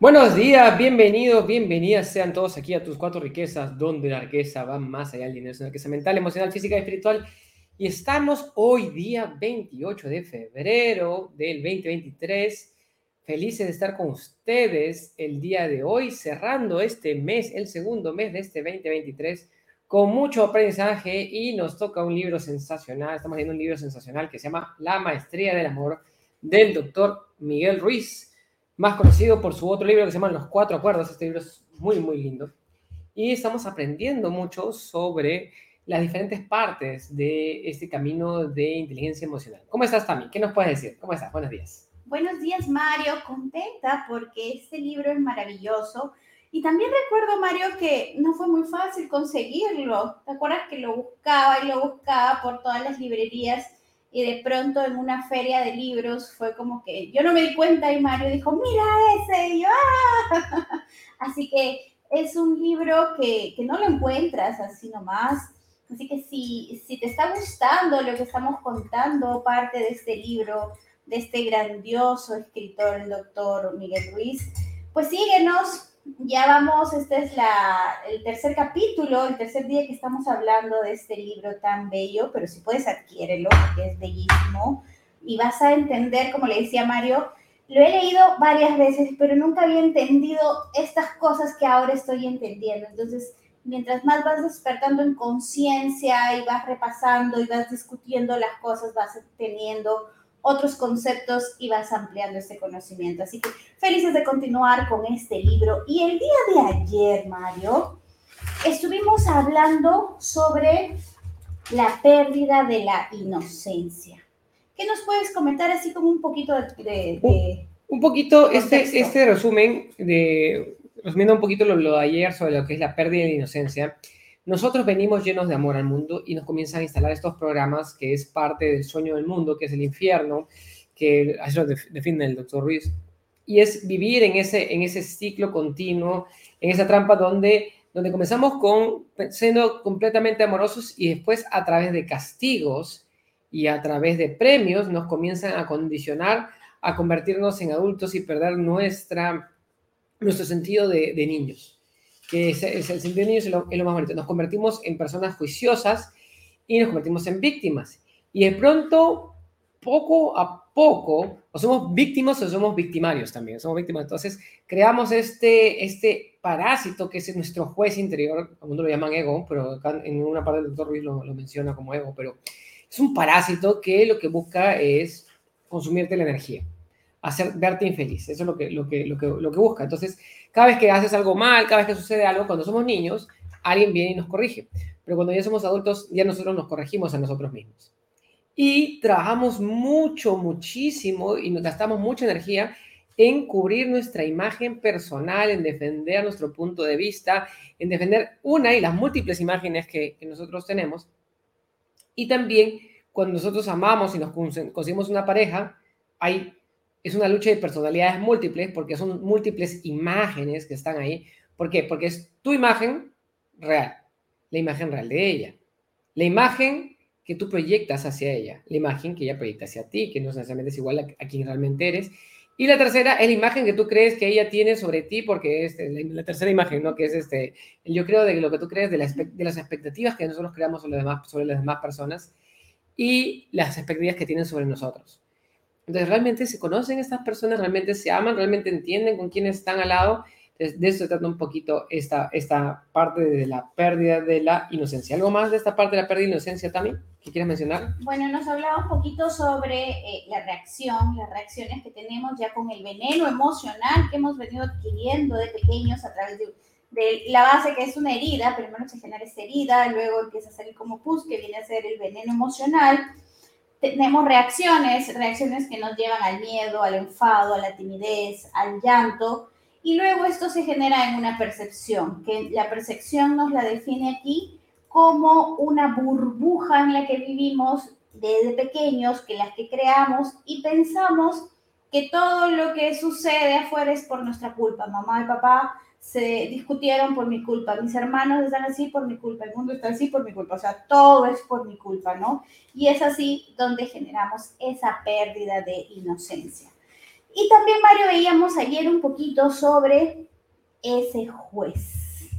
Buenos días, bienvenidos, bienvenidas sean todos aquí a tus cuatro riquezas, donde la riqueza va más allá del dinero, es una riqueza mental, emocional, física y espiritual. Y estamos hoy, día 28 de febrero del 2023, felices de estar con ustedes el día de hoy, cerrando este mes, el segundo mes de este 2023, con mucho aprendizaje y nos toca un libro sensacional, estamos leyendo un libro sensacional que se llama La Maestría del Amor del doctor Miguel Ruiz más conocido por su otro libro que se llama Los Cuatro Acuerdos. Este libro es muy, muy lindo. Y estamos aprendiendo mucho sobre las diferentes partes de este camino de inteligencia emocional. ¿Cómo estás, Tami? ¿Qué nos puedes decir? ¿Cómo estás? Buenos días. Buenos días, Mario. Contenta porque este libro es maravilloso. Y también recuerdo, Mario, que no fue muy fácil conseguirlo. ¿Te acuerdas que lo buscaba y lo buscaba por todas las librerías? Y de pronto en una feria de libros fue como que yo no me di cuenta y Mario dijo, mira ese, y yo, ¡ah! Así que es un libro que, que, no lo encuentras así nomás. Así que si, si te está gustando lo que estamos contando, parte de este libro, de este grandioso escritor, el doctor Miguel Ruiz, pues síguenos, ya vamos, este es la, el tercer capítulo, el tercer día que estamos hablando de este libro tan bello, pero si puedes adquiérelo, porque es bellísimo, y vas a entender, como le decía Mario, lo he leído varias veces, pero nunca había entendido estas cosas que ahora estoy entendiendo. Entonces, mientras más vas despertando en conciencia y vas repasando y vas discutiendo las cosas, vas teniendo otros conceptos y vas ampliando este conocimiento. Así que felices de continuar con este libro. Y el día de ayer, Mario, estuvimos hablando sobre la pérdida de la inocencia. ¿Qué nos puedes comentar así como un poquito de... un, poquito, este, este resumen, de, resumiendo un poquito lo, lo de ayer sobre lo que es la pérdida de la inocencia, nosotros venimos llenos de amor al mundo y nos comienzan a instalar estos programas que es parte del sueño del mundo, que es el infierno, que así lo define el doctor Ruiz. Y es vivir en ese, en ese ciclo continuo, en esa trampa donde, donde comenzamos con siendo completamente amorosos y después a través de castigos y a través de premios nos comienzan a condicionar a convertirnos en adultos y perder nuestra, nuestro sentido de, de niños que es, el sentido de niños es lo, más bonito. Nos convertimos en personas juiciosas y nos convertimos en víctimas. Y de pronto, poco a poco, o somos víctimas o somos victimarios también, somos víctimas. Entonces, creamos este, este parásito que es nuestro juez interior, como lo llaman ego, pero acá en una parte del doctor Ruiz lo, lo menciona como ego, pero es un parásito que lo que busca es consumirte la energía, hacer, verte infeliz. Eso es lo que, lo que, lo que, lo que busca. Entonces, cada vez que haces algo mal, cada vez que sucede algo, cuando somos niños, alguien viene y nos corrige. Pero cuando ya somos adultos, ya nosotros nos corregimos a nosotros mismos. Y trabajamos mucho, muchísimo y nos gastamos mucha energía en cubrir nuestra imagen personal, en defender nuestro punto de vista, en defender una y las múltiples imágenes que, nosotros tenemos. Y también cuando nosotros amamos y nos conseguimos una pareja, hay es una lucha de personalidades múltiples porque son múltiples imágenes que están ahí. ¿Por qué? Porque es tu imagen real, la imagen real de ella, la imagen que tú proyectas hacia ella, la imagen que ella proyecta hacia ti, que no necesariamente es igual a, quien realmente eres. Y la tercera es la imagen que tú crees que ella tiene sobre ti, porque es eh, la, tercera imagen, ¿no? Que es este, yo creo de lo que tú crees, de, las expectativas que nosotros creamos sobre, sobre las demás personas y las expectativas que tienen sobre nosotros. Entonces, realmente se conocen estas personas, realmente se aman, realmente entienden con quiénes están al lado. Entonces, de eso se trata un poquito esta, esta parte de la pérdida de la inocencia. ¿Algo más de esta parte de la pérdida de inocencia también que quieres mencionar? Bueno, nos hablaba un poquito sobre eh, la reacción, las reacciones que tenemos ya con el veneno emocional que hemos venido adquiriendo de pequeños a través de, de la base que es una herida. Primero se genera esa herida, luego empieza a salir como pus, que viene a ser el veneno emocional tenemos reacciones, reacciones que nos llevan al miedo, al enfado, a la timidez, al llanto, y luego esto se genera en una percepción, que la percepción nos la define aquí como una burbuja en la que vivimos desde pequeños, que las que creamos y pensamos que todo lo que sucede afuera es por nuestra culpa. Mamá y papá se discutieron por mi culpa, mis hermanos están así por mi culpa, el mundo está así por mi culpa, o sea, todo es por mi culpa, ¿no? Y es así donde generamos esa pérdida de inocencia. Y también, Mario, veíamos ayer un poquito sobre ese juez.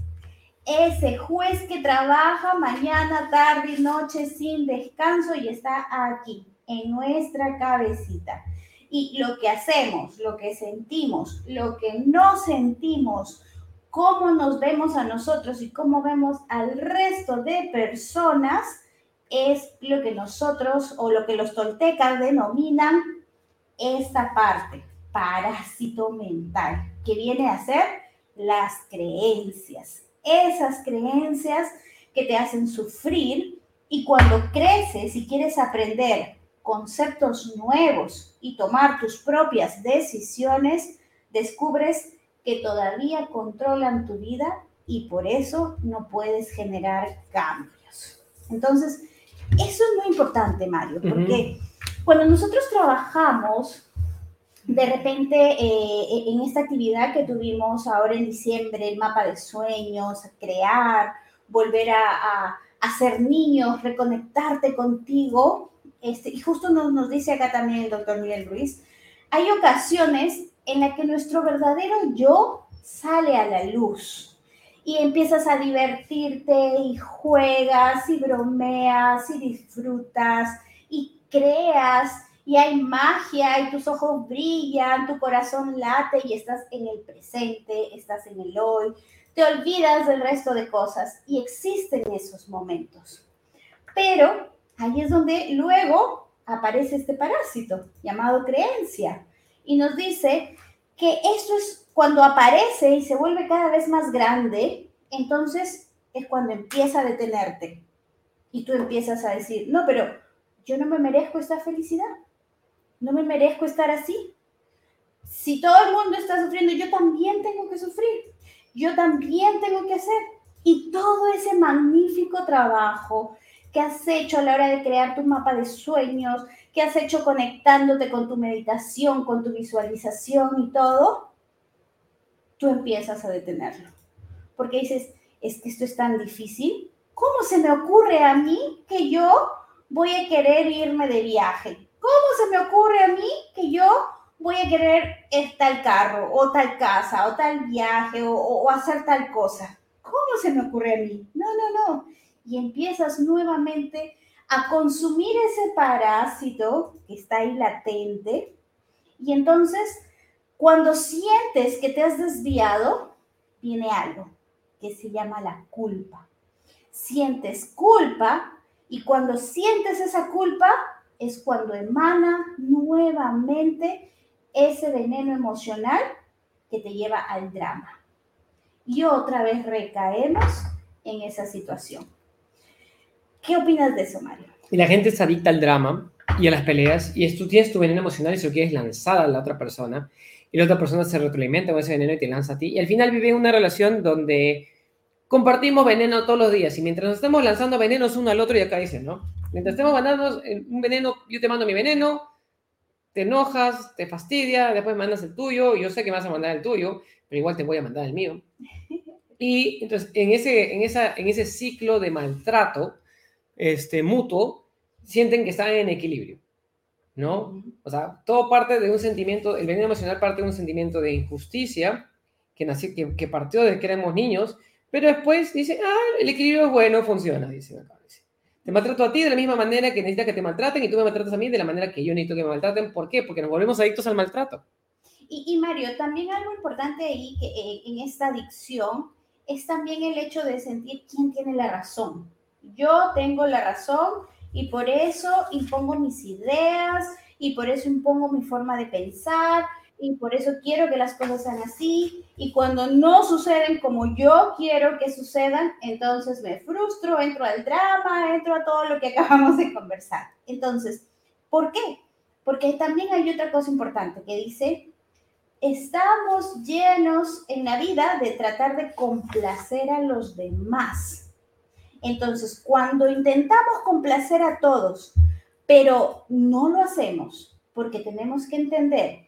Ese juez que trabaja mañana, tarde y noche sin descanso y está aquí, en nuestra cabecita. Y lo que hacemos, lo que sentimos, lo que no sentimos, cómo nos vemos a nosotros y cómo vemos al resto de personas, es lo que nosotros o lo que los toltecas denominan esta parte, parásito mental, que viene a ser las creencias. Esas creencias que te hacen sufrir y cuando creces y quieres aprender conceptos nuevos y tomar tus propias decisiones, descubres que todavía controlan tu vida y por eso no puedes generar cambios. Entonces, eso es muy importante, Mario, porque cuando nosotros trabajamos, de repente eh, en esta actividad que tuvimos ahora en diciembre, el mapa de sueños, crear, volver a, a, ser niños, reconectarte contigo, este, y justo nos, nos dice acá también el doctor Miguel Ruiz, hay ocasiones en las que nuestro verdadero yo sale a la luz. Y empiezas a divertirte y juegas y bromeas y disfrutas y creas y hay magia y tus ojos brillan, tu corazón late y estás en el presente, estás en el hoy, te olvidas del resto de cosas y existen esos momentos. Pero ahí es donde luego aparece este parásito llamado creencia y nos dice que esto es cuando aparece y se vuelve cada vez más grande, entonces es cuando empieza a detenerte. Y tú empiezas a decir, no, pero yo no me merezco esta felicidad, no me merezco estar así. Si todo el mundo está sufriendo, yo también tengo que sufrir, yo también tengo que hacer. Y todo ese magnífico trabajo que has hecho a la hora de crear tu mapa de sueños, que has hecho conectándote con tu meditación, con tu visualización y todo, tú empiezas a detenerlo. Porque dices, es que esto es tan difícil. ¿Cómo se me ocurre a mí que yo voy a querer irme de viaje? ¿Cómo se me ocurre a mí que yo voy a querer tal carro o tal casa o tal viaje o, o hacer tal cosa? ¿Cómo se me ocurre a mí? No, no, no. Y empiezas nuevamente a consumir ese parásito que está ahí latente. Y entonces cuando sientes que te has desviado, viene algo que se llama la culpa. Sientes culpa y cuando sientes esa culpa es cuando emana nuevamente ese veneno emocional que te lleva al drama. Y otra vez recaemos en esa situación. ¿Qué opinas de eso, Mario? Y la gente se adicta al drama y a las peleas y tú tienes tu veneno emocional y se lo quieres lanzar a la otra persona y la otra persona se retroalimenta con ese veneno y te lanza a ti. Y al final vive una relación donde compartimos veneno todos los días y mientras nos estemos lanzando venenos uno al otro, y acá dicen, ¿no? Mientras estemos mandando un veneno, yo te mando mi veneno, te enojas, te fastidia, después mandas el tuyo, yo sé que me vas a mandar el tuyo, pero igual te voy a mandar el mío. Y entonces, en ese, en esa, en ese ciclo de maltrato este, mutuo, sienten que están en equilibrio. ¿no? O sea, todo parte de un sentimiento, el veneno emocional parte de un sentimiento de injusticia que, nació, que, partió desde que éramos niños, pero después dice, ah, el equilibrio es bueno, funciona, dice acá. Te maltrato a ti de la misma manera que necesitas que te maltraten y tú me maltratas a mí de la manera que yo necesito que me maltraten. ¿Por qué? Porque nos volvemos adictos al maltrato. Y, y Mario, también algo importante ahí que, eh, en esta adicción es también el hecho de sentir quién tiene la razón. Yo tengo la razón y por eso impongo mis ideas y por eso impongo mi forma de pensar y por eso quiero que las cosas sean así y cuando no suceden como yo quiero que sucedan, entonces me frustro, entro al drama, entro a todo lo que acabamos de conversar. Entonces, ¿por qué? Porque también hay otra cosa importante que dice, estamos llenos en la vida de tratar de complacer a los demás. Entonces, cuando intentamos complacer a todos, pero no lo hacemos porque tenemos que entender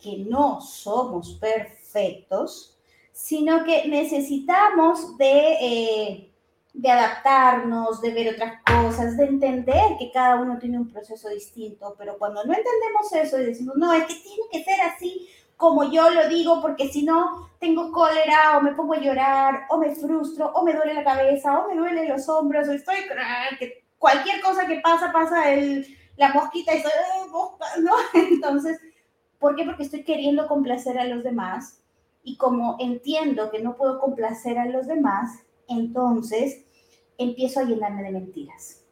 que no somos perfectos, sino que necesitamos de eh, de adaptarnos, de ver otras cosas, de entender que cada uno tiene un proceso distinto, pero cuando no entendemos eso y decimos, no, es que tiene que ser así como yo lo digo, porque si no tengo cólera o me pongo a llorar o me frustro o me duele la cabeza o me duelen los hombros o estoy, cualquier cosa que pasa, pasa el, la mosquita y estoy, ¿no? Entonces, ¿por qué? Porque estoy queriendo complacer a los demás y como entiendo que no puedo complacer a los demás, entonces empiezo a llenarme de mentiras.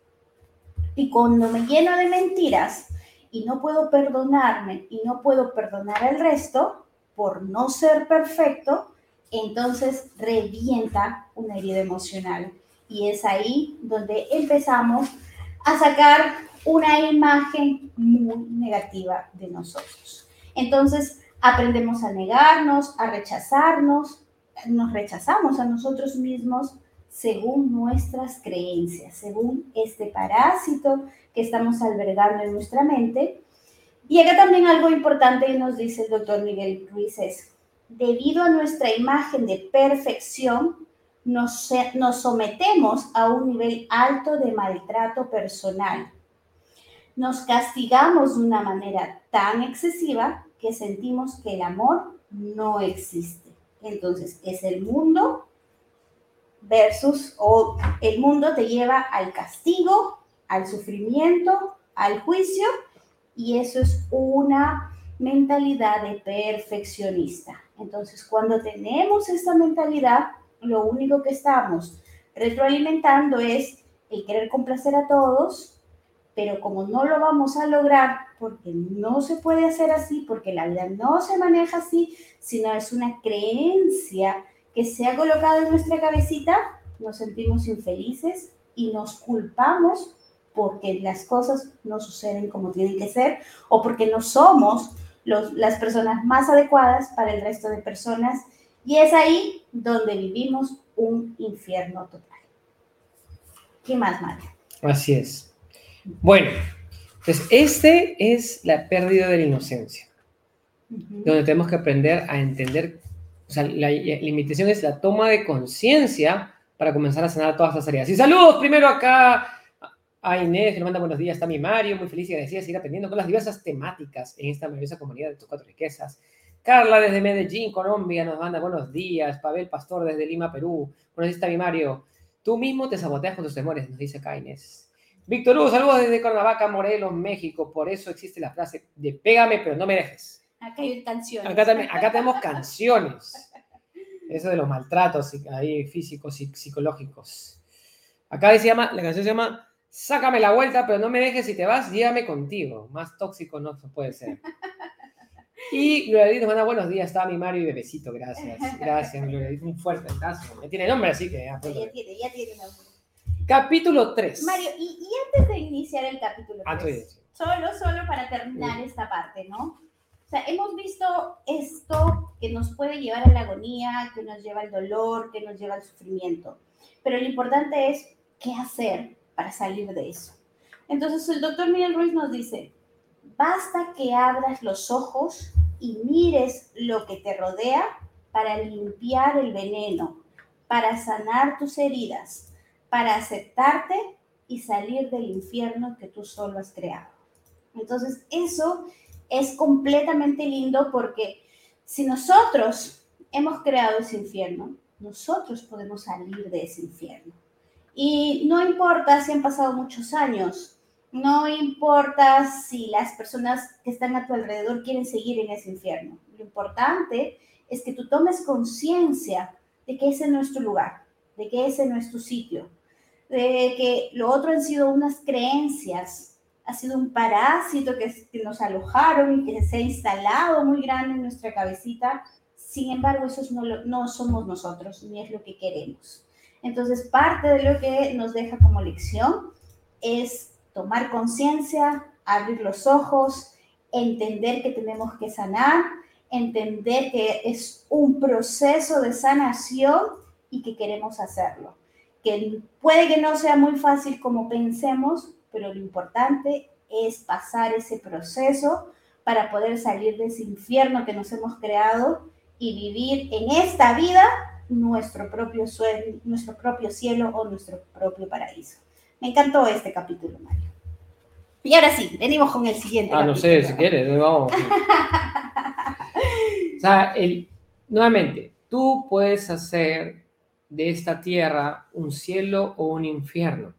Y cuando me lleno de mentiras y no puedo perdonarme y no puedo perdonar al resto por no ser perfecto, entonces revienta una herida emocional. Y es ahí donde empezamos a sacar una imagen muy negativa de nosotros. Entonces aprendemos a negarnos, a rechazarnos, nos rechazamos a nosotros mismos según nuestras creencias, según este parásito que estamos albergando en nuestra mente. Y acá también algo importante nos dice el doctor Miguel Ruiz es, debido a nuestra imagen de perfección, nos, nos sometemos a un nivel alto de maltrato personal. Nos castigamos de una manera tan excesiva que sentimos que el amor no existe. Entonces, es el mundo versus, o el mundo te lleva al castigo, al sufrimiento, al juicio, y eso es una mentalidad de perfeccionista. Entonces, cuando tenemos esta mentalidad, lo único que estamos retroalimentando es el querer complacer a todos, pero como no lo vamos a lograr porque no se puede hacer así, porque la vida no se maneja así, sino es una creencia que se ha colocado en nuestra cabecita, nos sentimos infelices y nos culpamos porque las cosas no suceden como tienen que ser o porque no somos las personas más adecuadas para el resto de personas. Y es ahí donde vivimos un infierno total. ¿Qué más, María? Así es. Bueno, entonces este es la pérdida de la inocencia, donde tenemos que aprender a entender o sea, la, limitación es la toma de conciencia para comenzar a sanar todas estas áreas. Y saludos primero acá a Inés, que nos manda buenos días. Está mi Mario, muy feliz y agradecida de seguir aprendiendo con las diversas temáticas en esta maravillosa comunidad de tus cuatro riquezas. Carla desde Medellín, Colombia, nos manda buenos días. Pavel Pastor desde Lima, Perú. Buenos días, está mi Mario. Tú mismo te saboteas con tus temores, nos dice acá Inés. Víctor Hugo, saludos desde Cuernavaca, Morelos, México. Por eso existe la frase de pégame, pero no me dejes. Acá hay canciones. Acá, también, acá tenemos canciones. Eso de los maltratos ahí, físicos y psicológicos. Acá se llama, la canción se llama Sácame la vuelta, pero no me dejes si te vas, llévame contigo. Más tóxico no puede ser. Y Gloria nos manda buenos días, está mi Mario y bebecito, gracias. Gracias, Gloria un fuerte abrazo. Me tiene nombre, así que ya. Ya tiene, ya tiene nombre. Capítulo 3. Mario, y, y, antes de iniciar el capítulo 3, solo, solo para terminar esta parte, ¿no? O sea, hemos visto esto que nos puede llevar a la agonía, que nos lleva al dolor, que nos lleva al sufrimiento. Pero lo importante es qué hacer para salir de eso. Entonces el doctor Miguel Ruiz nos dice, basta que abras los ojos y mires lo que te rodea para limpiar el veneno, para sanar tus heridas, para aceptarte y salir del infierno que tú solo has creado. Entonces, eso es completamente lindo porque si nosotros hemos creado ese infierno, nosotros podemos salir de ese infierno. Y no importa si han pasado muchos años, no importa si las personas que están a tu alrededor quieren seguir en ese infierno. Lo importante es que tú tomes conciencia de que ese no es tu lugar, de que ese no es tu sitio, de que lo otro han sido unas creencias ha sido un parásito que, nos alojaron y que se ha instalado muy grande en nuestra cabecita. Sin embargo, eso no, no somos nosotros, ni es lo que queremos. Entonces, parte de lo que nos deja como lección es tomar conciencia, abrir los ojos, entender que tenemos que sanar, entender que es un proceso de sanación y que queremos hacerlo. Que puede que no sea muy fácil como pensemos, pero lo importante es pasar ese proceso para poder salir de ese infierno que nos hemos creado y vivir en esta vida nuestro propio, suelo, nuestro propio cielo o nuestro propio paraíso. Me encantó este capítulo, Mario. Y ahora sí, venimos con el siguiente. Ah, no sé, si quieres, vamos. o sea, el, nuevamente, tú puedes hacer de esta tierra un cielo o un infierno.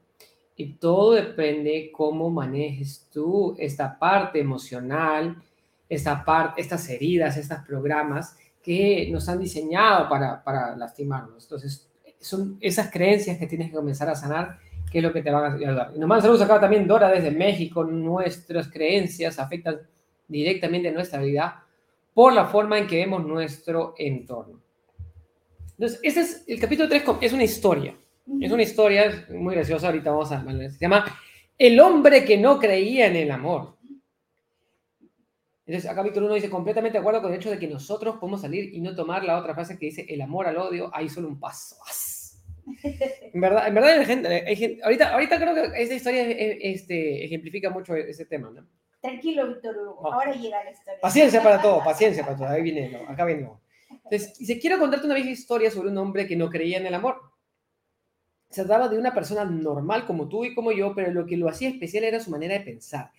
Y todo depende cómo manejes tú esta parte emocional, esta parte, estas heridas, estos programas que nos han diseñado para, para lastimarnos. Entonces, son esas creencias que tienes que comenzar a sanar, que es lo que te van a ayudar. Y nos manda saludos acá también Dora desde México. Nuestras creencias afectan directamente nuestra vida por la forma en que vemos nuestro entorno. Entonces, este es el capítulo 3, es una historia. Es una historia muy graciosa, ahorita vamos a... Se llama El hombre que no creía en el amor. Entonces, a capítulo 1 dice, completamente de acuerdo con el hecho de que nosotros podemos salir y no tomar la otra frase que dice, el amor al odio, hay solo un paso. En verdad, en verdad hay gente, ahorita, ahorita creo que esta historia este, ejemplifica mucho ese tema, ¿no? Tranquilo, Víctor Hugo, ahora llega la historia. Paciencia para todo, paciencia para todo, ahí viene, acá viene. Entonces, dice, quiero contarte una vieja historia sobre un hombre que no creía en el amor. Se trataba de una persona normal como tú y como yo, pero lo que lo hacía especial era su manera de pensar.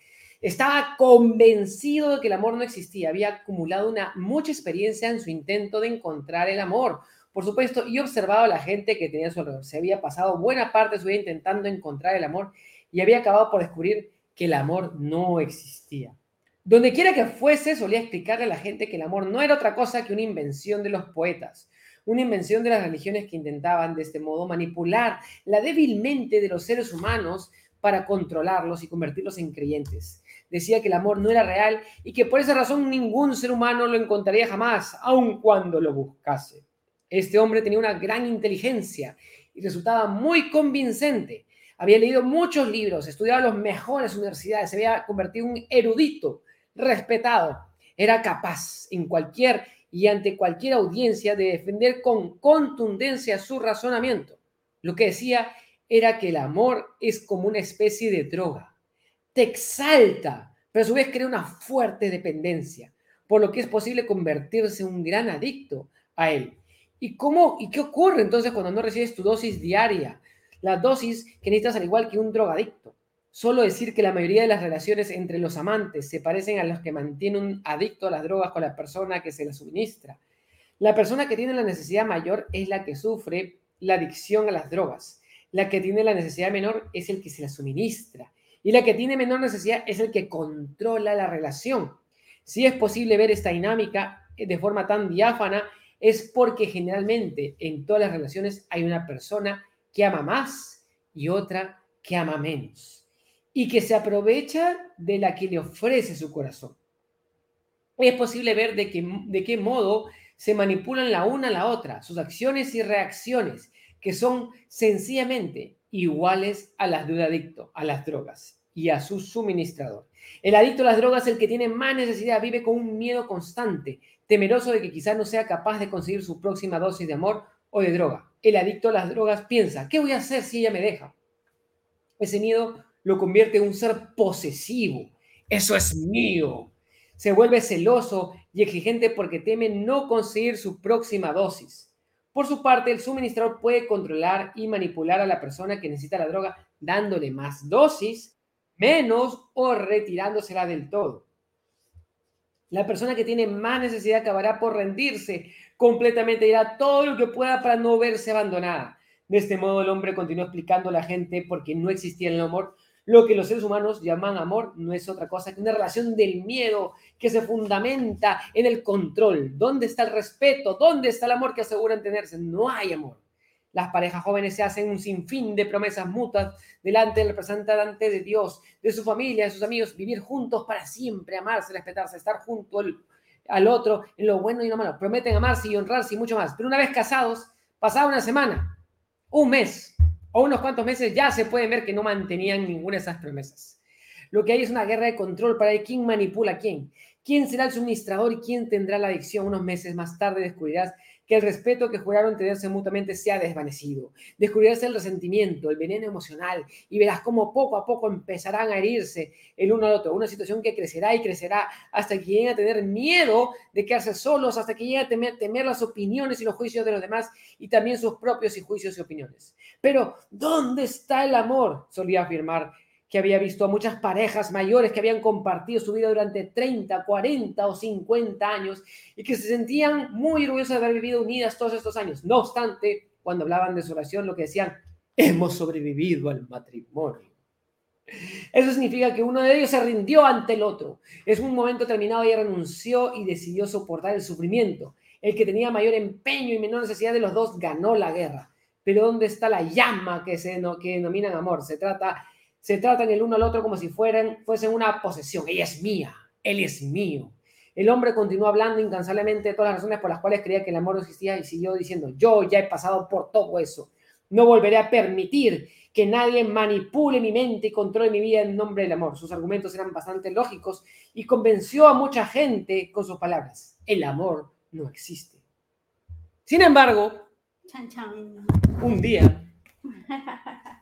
Estaba convencido de que el amor no existía, había acumulado una mucha experiencia en su intento de encontrar el amor. Por supuesto, y observado a la gente que tenía a su alrededor. Se había pasado buena parte de su vida intentando encontrar el amor y había acabado por descubrir que el amor no existía. Donde quiera que fuese, solía explicarle a la gente que el amor no era otra cosa que una invención de los poetas, una invención de las religiones que intentaban de este modo manipular la débil mente de los seres humanos para controlarlos y convertirlos en creyentes decía que el amor no era real y que por esa razón ningún ser humano lo encontraría jamás, aun cuando lo buscase. Este hombre tenía una gran inteligencia y resultaba muy convincente. Había leído muchos libros, estudiaba en las mejores universidades, se había convertido en un erudito, respetado. Era capaz en cualquier y ante cualquier audiencia de defender con contundencia su razonamiento. Lo que decía era que el amor es como una especie de droga te exalta, pero a su vez crea una fuerte dependencia, por lo que es posible convertirse en un gran adicto a él. ¿Y cómo y qué ocurre entonces cuando no recibes tu dosis diaria? La dosis que necesitas al igual que un drogadicto. Solo decir que la mayoría de las relaciones entre los amantes se parecen a los que mantienen un adicto a las drogas con la persona que se las suministra. La persona que tiene la necesidad mayor es la que sufre la adicción a las drogas. La que tiene la necesidad menor es el que se la suministra. Y la que tiene menor necesidad es el que controla la relación. Si es posible ver esta dinámica de forma tan diáfana, es porque generalmente en todas las relaciones hay una persona que ama más y otra que ama menos. Y que se aprovecha de la que le ofrece su corazón. Es posible ver de, qué, de qué modo se manipulan la una a la otra, sus acciones y reacciones, que son sencillamente iguales a las de un adicto a las drogas y a su suministrador. El adicto a las drogas, el que tiene más necesidad, vive con un miedo constante, temeroso de que quizás no sea capaz de conseguir su próxima dosis de amor o de droga. El adicto a las drogas piensa, ¿qué voy a hacer si ella me deja? Ese miedo lo convierte en un ser posesivo. Eso es mío. Se vuelve celoso y exigente porque teme no conseguir su próxima dosis. Por su parte, el suministrador puede controlar y manipular a la persona que necesita la droga dándole más dosis, menos o retirándosela del todo. La persona que tiene más necesidad acabará por rendirse completamente y hará todo lo que pueda para no verse abandonada. De este modo, el hombre continuó explicando a la gente por qué no existía el amor. Lo que los seres humanos llaman amor no es otra cosa que una relación del miedo que se fundamenta en el control. ¿Dónde está el respeto? ¿Dónde está el amor que aseguran tenerse? No hay amor. Las parejas jóvenes se hacen un sinfín de promesas mutuas delante del representante de Dios, de su familia, de sus amigos, vivir juntos para siempre, amarse, respetarse, estar junto al, otro en lo bueno y lo malo. Prometen amarse y honrarse y mucho más. Pero una vez casados, pasada una semana, un mes o unos cuantos meses, ya se puede ver que no mantenían ninguna de esas promesas. Lo que hay es una guerra de control para quién manipula a quién, ¿Quién será el suministrador y quién tendrá la adicción? Unos meses más tarde descubrirás que el respeto que juraron tenerse mutuamente se ha desvanecido. Descubrirás el resentimiento, el veneno emocional y verás cómo poco a poco empezarán a herirse el uno al otro. Una situación que crecerá y crecerá hasta que lleguen a tener miedo de quedarse solos, hasta que lleguen a temer, temer las opiniones y los juicios de los demás y también sus propios y juicios y opiniones. Pero, ¿dónde está el amor? Solía afirmar que había visto a muchas parejas mayores que habían compartido su vida durante 30, 40 o 50 años y que se sentían muy orgullosas de haber vivido unidas todos estos años. No obstante, cuando hablaban de su oración, lo que decían, hemos sobrevivido al matrimonio. Eso significa que uno de ellos se rindió ante el otro. Es un momento terminado, ella renunció y decidió soportar el sufrimiento. El que tenía mayor empeño y menor necesidad de los dos ganó la guerra. Pero ¿dónde está la llama que se que denominan amor? Se trata se tratan el uno al otro como si fueran, fuesen una posesión. Ella es mía, él es mío. El hombre continuó hablando incansablemente de todas las razones por las cuales creía que el amor no existía y siguió diciendo, yo ya he pasado por todo eso. No volveré a permitir que nadie manipule mi mente y controle mi vida en nombre del amor. Sus argumentos eran bastante lógicos y convenció a mucha gente con sus palabras. El amor no existe. Sin embargo, un día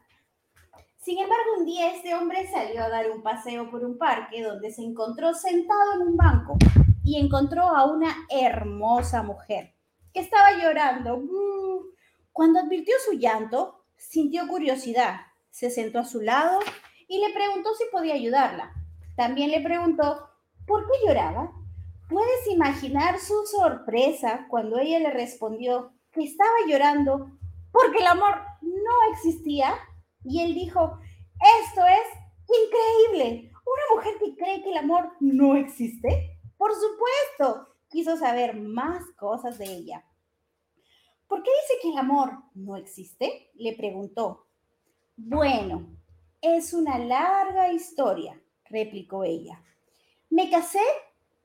Sin embargo, un día este hombre salió a dar un paseo por un parque donde se encontró sentado en un banco y encontró a una hermosa mujer que estaba llorando. Mm. Cuando advirtió su llanto, sintió curiosidad, se sentó a su lado y le preguntó si podía ayudarla. También le preguntó por qué lloraba. ¿Puedes imaginar su sorpresa cuando ella le respondió que estaba llorando porque el amor no existía? Y él dijo, esto es increíble. Una mujer que cree que el amor no existe. Por supuesto, quiso saber más cosas de ella. ¿Por qué dice que el amor no existe? Le preguntó. Bueno, es una larga historia, replicó ella. Me casé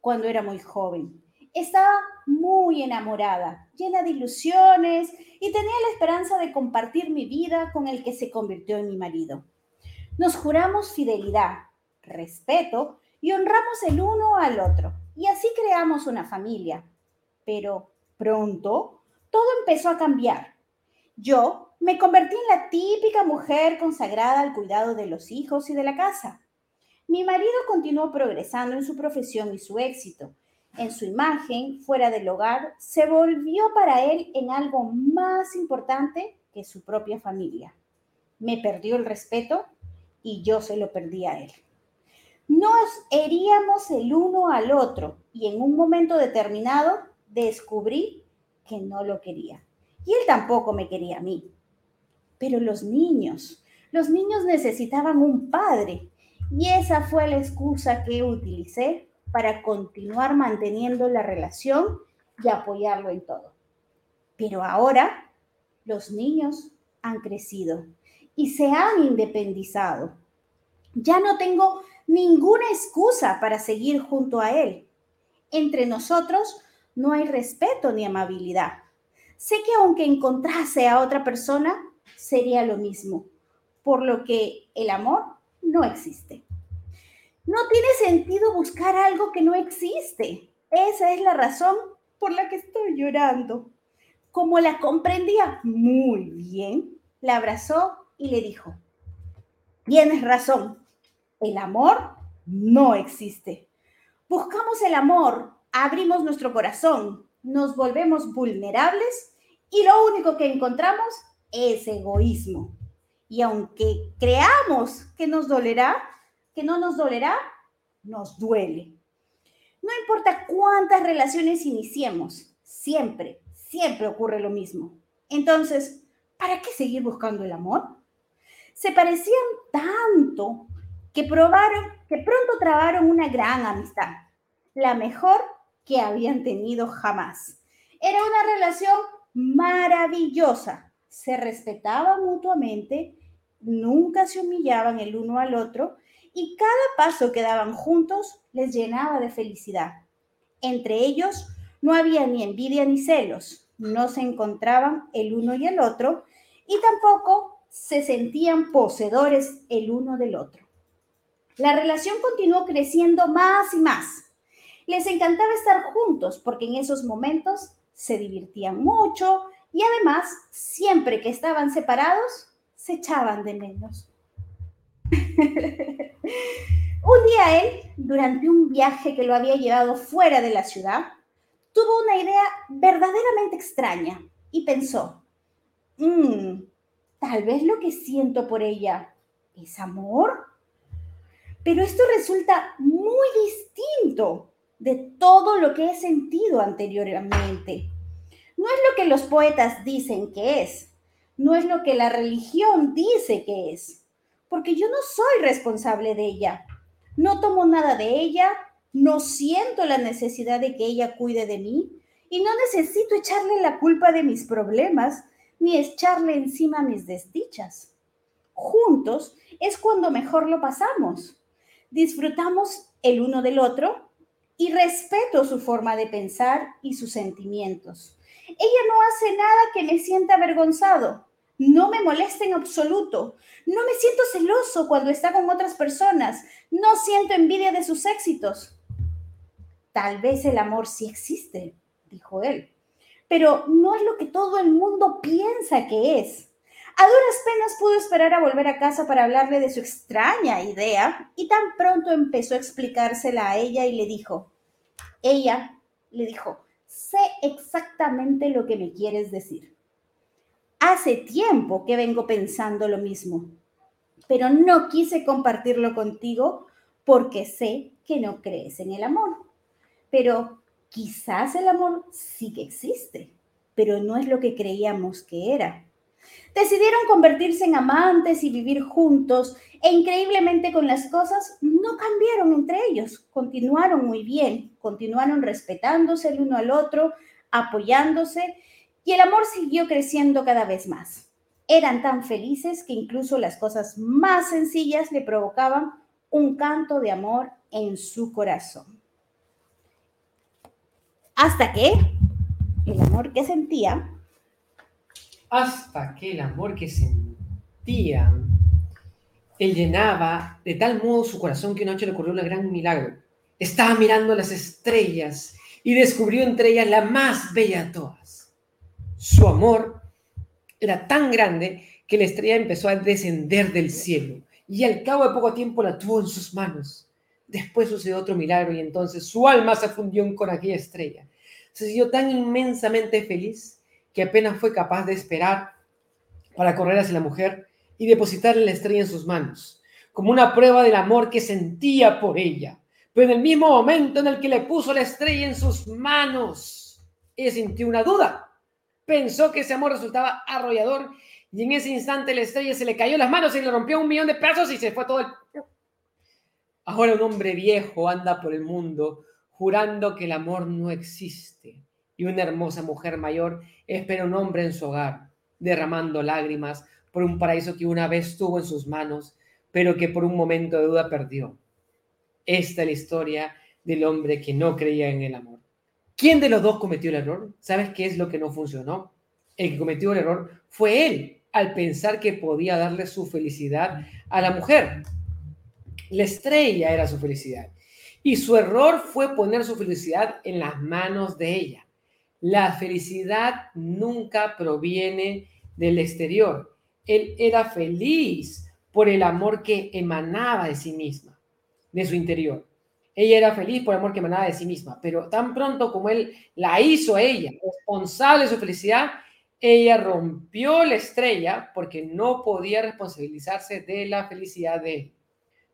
cuando era muy joven. Estaba muy enamorada, llena de ilusiones y tenía la esperanza de compartir mi vida con el que se convirtió en mi marido. Nos juramos fidelidad, respeto y honramos el uno al otro. Y así creamos una familia. Pero pronto todo empezó a cambiar. Yo me convertí en la típica mujer consagrada al cuidado de los hijos y de la casa. Mi marido continuó progresando en su profesión y su éxito en su imagen fuera del hogar se volvió para él en algo más importante que su propia familia. Me perdió el respeto y yo se lo perdí a él. Nos heríamos el uno al otro y en un momento determinado descubrí que no lo quería. Y él tampoco me quería a mí. Pero los niños, los niños necesitaban un padre y esa fue la excusa que utilicé para continuar manteniendo la relación y apoyarlo en todo. Pero ahora los niños han crecido y se han independizado. Ya no tengo ninguna excusa para seguir junto a él. Entre nosotros no hay respeto ni amabilidad. Sé que aunque encontrase a otra persona, sería lo mismo, por lo que el amor no existe. No tiene sentido buscar algo que no existe. Esa es la razón por la que estoy llorando. Como la comprendía muy bien, la abrazó y le dijo, tienes razón, el amor no existe. Buscamos el amor, abrimos nuestro corazón, nos volvemos vulnerables y lo único que encontramos es egoísmo. Y aunque creamos que nos dolerá, que no nos dolerá, nos duele. No importa cuántas relaciones iniciemos, siempre, siempre ocurre lo mismo. Entonces, ¿para qué seguir buscando el amor? Se parecían tanto que probaron, que pronto trabaron una gran amistad, la mejor que habían tenido jamás. Era una relación maravillosa, se respetaban mutuamente, nunca se humillaban el uno al otro y cada paso que daban juntos les llenaba de felicidad. Entre ellos no había ni envidia ni celos, no se encontraban el uno y el otro y tampoco se sentían poseedores el uno del otro. La relación continuó creciendo más y más. Les encantaba estar juntos porque en esos momentos se divertían mucho y además, siempre que estaban separados, se echaban de menos. Un día él, durante un viaje que lo había llevado fuera de la ciudad, tuvo una idea verdaderamente extraña y pensó, mmm, tal vez lo que siento por ella es amor. Pero esto resulta muy distinto de todo lo que he sentido anteriormente. No es lo que los poetas dicen que es, no es lo que la religión dice que es, porque yo no soy responsable de ella. No tomo nada de ella, no siento la necesidad de que ella cuide de mí y no necesito echarle la culpa de mis problemas ni echarle encima mis desdichas. Juntos es cuando mejor lo pasamos. Disfrutamos el uno del otro y respeto su forma de pensar y sus sentimientos. Ella no hace nada que me sienta avergonzado. No me molesta en absoluto. No me siento celoso cuando está con otras personas. No siento envidia de sus éxitos. Tal vez el amor sí existe, dijo él, pero no es lo que todo el mundo piensa que es. A duras penas pudo esperar a volver a casa para hablarle de su extraña idea y tan pronto empezó a explicársela a ella y le dijo, ella le dijo, sé exactamente lo que me quieres decir. Hace tiempo que vengo pensando lo mismo, pero no quise compartirlo contigo porque sé que no crees en el amor. Pero quizás el amor sí que existe, pero no es lo que creíamos que era. Decidieron convertirse en amantes y vivir juntos e increíblemente con las cosas no cambiaron entre ellos, continuaron muy bien, continuaron respetándose el uno al otro, apoyándose y el amor siguió creciendo cada vez más. Eran tan felices que incluso las cosas más sencillas le provocaban un canto de amor en su corazón. Hasta que el amor que sentía. Hasta que el amor que sentía. Él llenaba de tal modo su corazón que una noche le ocurrió un gran milagro. Estaba mirando las estrellas y descubrió entre ellas la más bella de todas. Su amor era tan grande que la estrella empezó a descender del cielo y al cabo de poco tiempo la tuvo en sus manos. Después sucedió otro milagro y entonces su alma se fundió con aquella estrella. Se sintió tan inmensamente feliz que apenas fue capaz de esperar para correr hacia la mujer y depositarle la estrella en sus manos, como una prueba del amor que sentía por ella. Pero en el mismo momento en el que le puso la estrella en sus manos, ella sintió una duda. Pensó que ese amor resultaba arrollador y en ese instante la estrella se le cayó las manos y le rompió un millón de pedazos y se fue todo el Ahora un hombre viejo anda por el mundo jurando que el amor no existe y una hermosa mujer mayor espera un hombre en su hogar, derramando lágrimas por un paraíso que una vez tuvo en sus manos, pero que por un momento de duda perdió. Esta es la historia del hombre que no creía en el amor. ¿Quién de los dos cometió el error? ¿Sabes qué es lo que no funcionó? El que cometió el error fue él, al pensar que podía darle su felicidad a la mujer. La estrella era su felicidad. Y su error fue poner su felicidad en las manos de ella. La felicidad nunca proviene del exterior. Él era feliz por el amor que emanaba de sí misma, de su interior. Ella era feliz por el amor que emanaba de sí misma, pero tan pronto como él la hizo ella responsable de su felicidad, ella rompió la estrella porque no podía responsabilizarse de la felicidad de él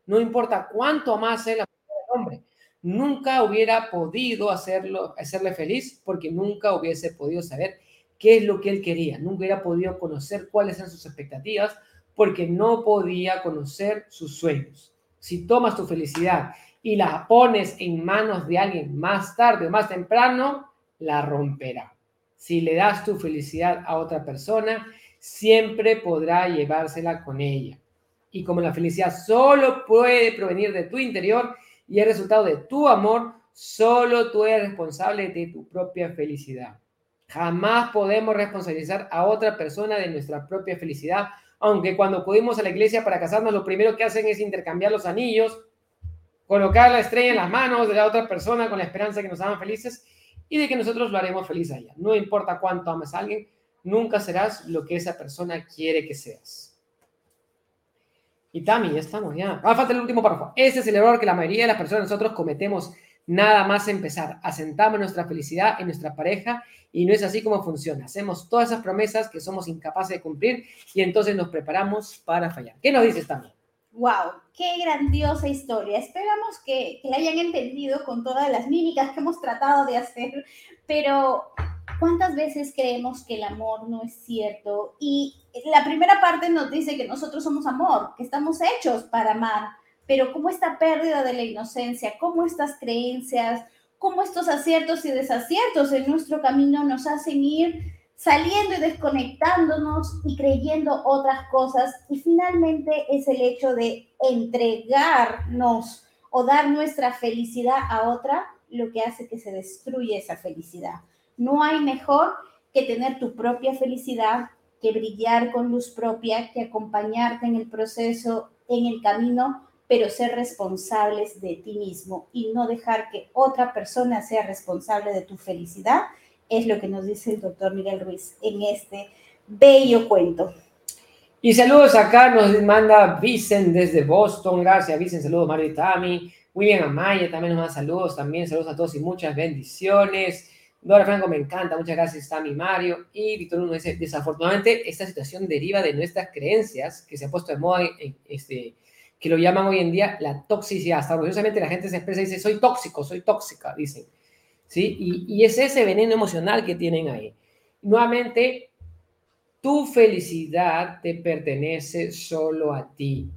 no importa cuánto amase la mujer hombre, nunca hubiera podido hacerlo, hacerle feliz porque nunca hubiese podido saber qué es lo que él quería, nunca hubiera podido conocer cuáles eran sus expectativas porque no podía conocer sus sueños. Si tomas tu felicidad y la pones en manos de alguien más tarde o más temprano, la romperá. Si le das tu felicidad a otra persona, siempre podrá llevársela con ella y como la felicidad solo puede provenir de tu interior y es resultado de tu amor, solo tú eres responsable de tu propia felicidad. Jamás podemos responsabilizar a otra persona de nuestra propia felicidad, aunque cuando acudimos a la iglesia para casarnos, lo primero que hacen es intercambiar los anillos colocar la estrella en las manos de la otra persona con la esperanza de que nos hagan felices y de que nosotros lo haremos feliz a ella. No importa cuánto ames a alguien, nunca serás lo que esa persona quiere que seas. Y Tami, ya estamos, ya. Ah, falta el último párrafo. Ese es el error que la mayoría de las personas nosotros cometemos nada más empezar. Asentamos nuestra felicidad en nuestra pareja y no es así como funciona. Hacemos todas esas promesas que somos incapaces de cumplir y entonces nos preparamos para fallar. ¿Qué nos dices Tami? ¡Wow! ¡Qué grandiosa historia! Esperamos que, que la hayan entendido con todas las mímicas que hemos tratado de hacer, pero ¿cuántas veces creemos que el amor no es cierto? Y la primera parte nos dice que nosotros somos amor, que estamos hechos para amar, pero cómo esta pérdida de la inocencia, cómo estas creencias, cómo estos aciertos y desaciertos en nuestro camino nos hacen ir saliendo y desconectándonos y creyendo otras cosas. Y finalmente es el hecho de entregarnos o dar nuestra felicidad a otra lo que hace que se destruya esa felicidad. No hay mejor que tener tu propia felicidad, que brillar con luz propia, que acompañarte en el proceso, en el camino, pero ser responsables de ti mismo y no dejar que otra persona sea responsable de tu felicidad es lo que nos dice el doctor Miguel Ruiz en este bello cuento. Y saludos acá, nos manda Vicen desde Boston. Gracias, Vicen. Saludos, Mario y Tami. William Amaya también nos manda saludos. También saludos a todos y muchas bendiciones. Dora Franco, me encanta. Muchas gracias, Tami Mario. Y Víctor Uno dice: desafortunadamente, esta situación deriva de nuestras creencias que se ha puesto de moda, este, que lo llaman hoy en día la toxicidad. Hasta orgullosamente la gente se expresa y dice: soy tóxico, soy tóxica, dicen. ¿Sí? Y, es ese veneno emocional que tienen ahí. Nuevamente, tu felicidad te pertenece solo a ti.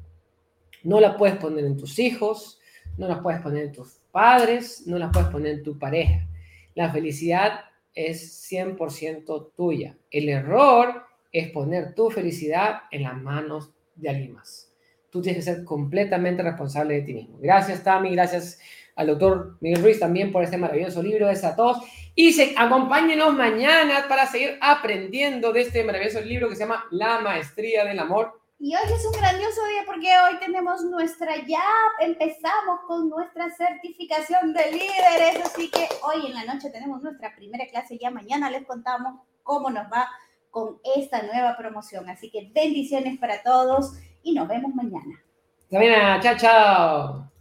No la puedes poner en tus hijos, no la puedes poner en tus padres, no la puedes poner en tu pareja. La felicidad es 100% tuya. El error es poner tu felicidad en las manos de alguien más. Tú tienes que ser completamente responsable de ti mismo. Gracias, Tami. Gracias al doctor Miguel Ruiz también por este maravilloso libro. de a todos. Y se, acompáñenos mañana para seguir aprendiendo de este maravilloso libro que se llama La Maestría del Amor. Y hoy es un grandioso día porque hoy tenemos nuestra, ya empezamos con nuestra certificación de líderes, así que hoy en la noche tenemos nuestra primera clase, ya mañana les contamos cómo nos va con esta nueva promoción. Así que bendiciones para todos y nos vemos mañana. También, chao, chao.